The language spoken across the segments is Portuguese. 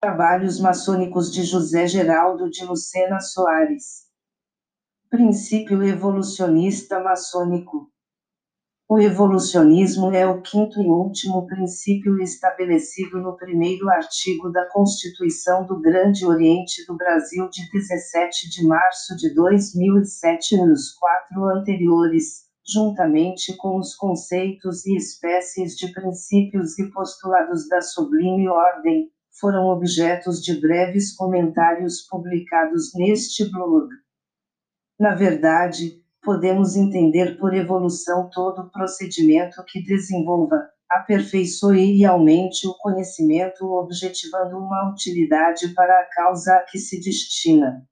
Trabalhos maçônicos de José Geraldo de Lucena Soares. Princípio evolucionista maçônico. O evolucionismo é o quinto e último princípio estabelecido no primeiro artigo da Constituição do Grande Oriente do Brasil de 17 de março de 2007 e nos quatro anteriores, juntamente com os conceitos e espécies de princípios e postulados da sublime ordem, foram objetos de breves comentários publicados neste blog. Na verdade, podemos entender por evolução todo procedimento que desenvolva, aperfeiçoe e aumente o conhecimento objetivando uma utilidade para a causa a que se destina.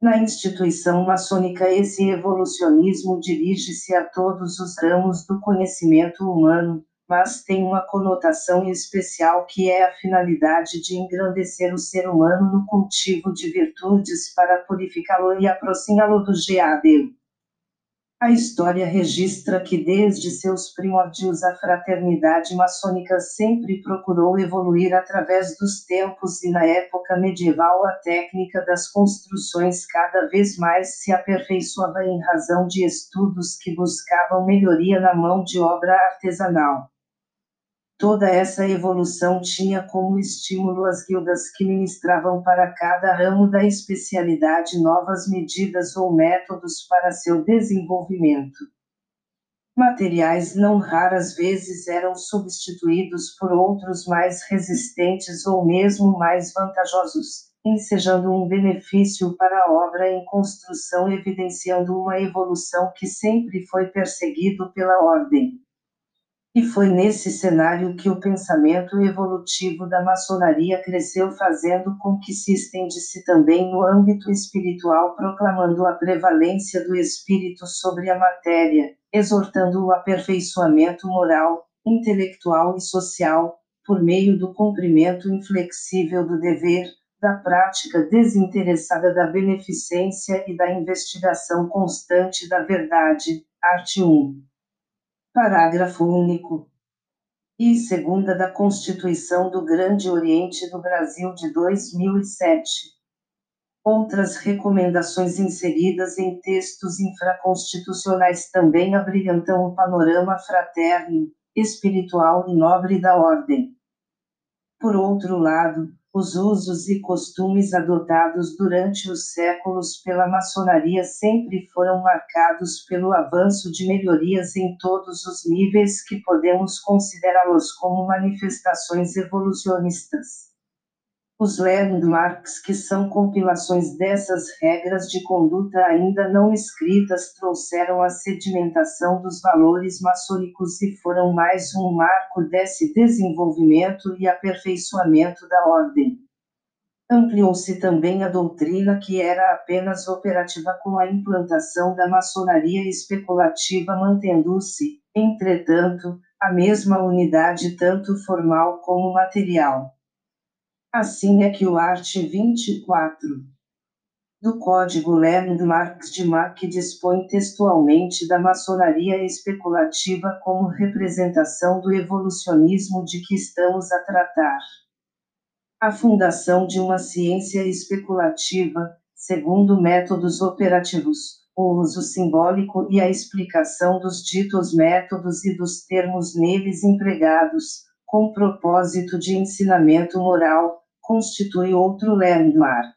Na instituição maçônica, esse evolucionismo dirige-se a todos os ramos do conhecimento humano, mas tem uma conotação especial que é a finalidade de engrandecer o ser humano no cultivo de virtudes para purificá-lo e aproximá-lo do GAD. A história registra que desde seus primórdios a fraternidade maçônica sempre procurou evoluir através dos tempos e na época medieval a técnica das construções cada vez mais se aperfeiçoava em razão de estudos que buscavam melhoria na mão de obra artesanal. Toda essa evolução tinha como estímulo as guildas que ministravam para cada ramo da especialidade novas medidas ou métodos para seu desenvolvimento. Materiais não raras vezes eram substituídos por outros mais resistentes ou mesmo mais vantajosos, ensejando um benefício para a obra em construção, evidenciando uma evolução que sempre foi perseguido pela ordem. E foi nesse cenário que o pensamento evolutivo da maçonaria cresceu, fazendo com que se estendesse também no âmbito espiritual, proclamando a prevalência do espírito sobre a matéria, exortando o aperfeiçoamento moral, intelectual e social, por meio do cumprimento inflexível do dever, da prática desinteressada da beneficência e da investigação constante da verdade. Arte 1. Parágrafo único. E segunda da Constituição do Grande Oriente do Brasil de 2007. Outras recomendações inseridas em textos infraconstitucionais também abrilhantam o panorama fraterno, espiritual e nobre da ordem. Por outro lado, os usos e costumes adotados durante os séculos pela maçonaria sempre foram marcados pelo avanço de melhorias em todos os níveis que podemos considerá-los como manifestações evolucionistas. Os landmarks, que são compilações dessas regras de conduta ainda não escritas, trouxeram a sedimentação dos valores maçônicos e foram mais um marco desse desenvolvimento e aperfeiçoamento da ordem. Ampliou-se também a doutrina que era apenas operativa com a implantação da maçonaria especulativa, mantendo-se, entretanto, a mesma unidade tanto formal como material. Assim é que o art. 24 do Código Landmarks de Mack dispõe textualmente da maçonaria especulativa como representação do evolucionismo de que estamos a tratar. A fundação de uma ciência especulativa, segundo métodos operativos, o uso simbólico e a explicação dos ditos métodos e dos termos neles empregados, com propósito de ensinamento moral, constitui outro landmark.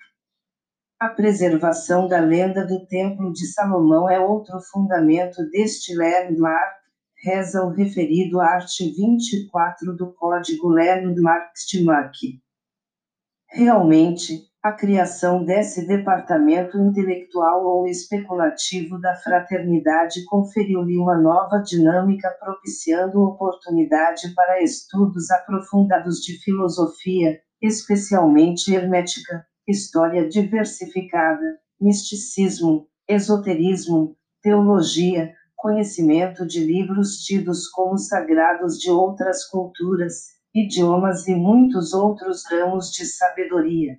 A preservação da lenda do Templo de Salomão é outro fundamento deste landmark, reza o referido art. 24 do Código Landmarks de Mack. Realmente, a criação desse departamento intelectual ou especulativo da fraternidade conferiu-lhe uma nova dinâmica, propiciando oportunidade para estudos aprofundados de filosofia, especialmente hermética, história diversificada, misticismo, esoterismo, teologia, conhecimento de livros tidos como sagrados de outras culturas, idiomas e muitos outros ramos de sabedoria.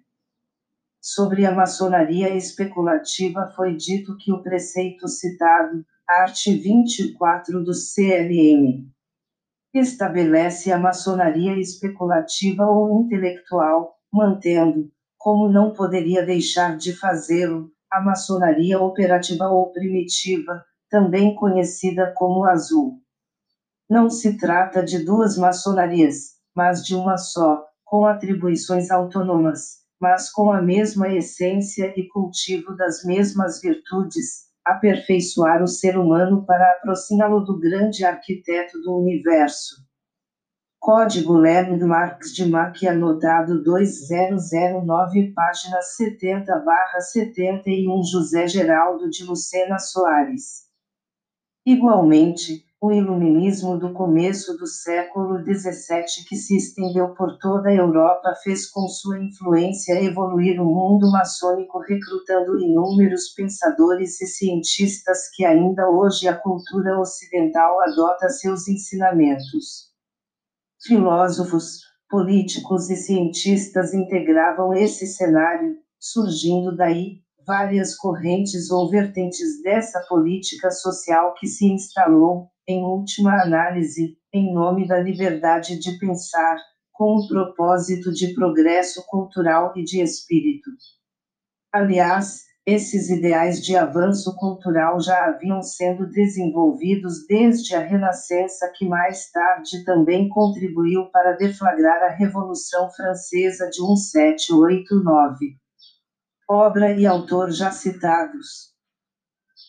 Sobre a maçonaria especulativa foi dito que o preceito citado, art. 24 do CLM, estabelece a maçonaria especulativa ou intelectual, mantendo, como não poderia deixar de fazê-lo, a maçonaria operativa ou primitiva, também conhecida como azul. Não se trata de duas maçonarias, mas de uma só, com atribuições autônomas, mas com a mesma essência e cultivo das mesmas virtudes, aperfeiçoar o ser humano para aproximá-lo do grande arquiteto do universo. Código Marx de Mac anotado 2009 página 70/71 José Geraldo de Lucena Soares. Igualmente, o iluminismo do começo do século XVII que se estendeu por toda a Europa fez com sua influência evoluir o mundo maçônico recrutando inúmeros pensadores e cientistas que ainda hoje a cultura ocidental adota seus ensinamentos. Filósofos, políticos e cientistas integravam esse cenário, surgindo daí, várias correntes ou vertentes dessa política social que se instalou, em última análise, em nome da liberdade de pensar, com o propósito de progresso cultural e de espírito. Aliás, esses ideais de avanço cultural já haviam sendo desenvolvidos desde a Renascença, que mais tarde também contribuiu para deflagrar a Revolução Francesa de 1789 obra e autor já citados.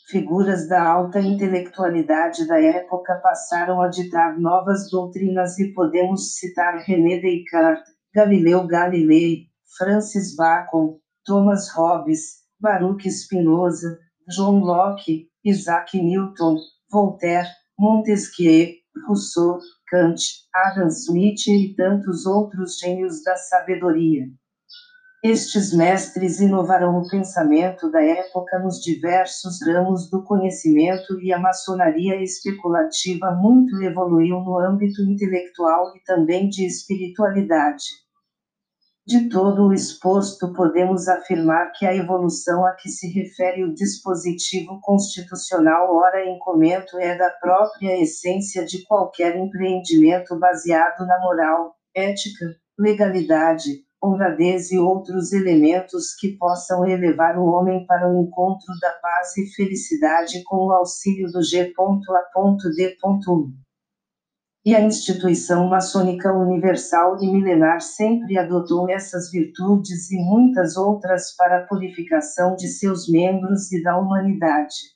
Figuras da alta intelectualidade da época passaram a ditar novas doutrinas e podemos citar René Descartes, Galileu Galilei, Francis Bacon, Thomas Hobbes, Baruch Spinoza, John Locke, Isaac Newton, Voltaire, Montesquieu, Rousseau, Kant, Adam Smith e tantos outros gênios da sabedoria. Estes mestres inovaram o pensamento da época nos diversos ramos do conhecimento e a maçonaria especulativa muito evoluiu no âmbito intelectual e também de espiritualidade. De todo o exposto, podemos afirmar que a evolução a que se refere o dispositivo constitucional ora em comento é da própria essência de qualquer empreendimento baseado na moral, ética, legalidade, honradez e outros elementos que possam elevar o homem para o encontro da paz e felicidade com o auxílio do G.A.D.1. E a instituição maçônica universal e milenar sempre adotou essas virtudes e muitas outras para a purificação de seus membros e da humanidade.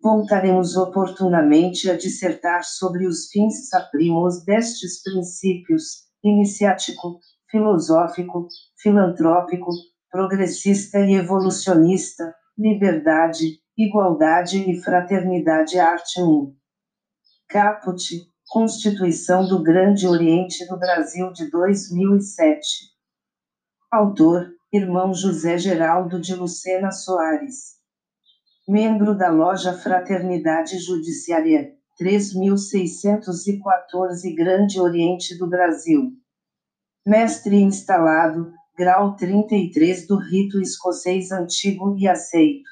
Voltaremos oportunamente a dissertar sobre os fins saprimos destes princípios, iniciático, filosófico, filantrópico, progressista e evolucionista, liberdade, igualdade e fraternidade arte 1. Caput, Constituição do Grande Oriente do Brasil de 2007. Autor, irmão José Geraldo de Lucena Soares. Membro da Loja Fraternidade Judiciária, 3614 Grande Oriente do Brasil mestre instalado, grau 33 do rito escocês antigo e aceito.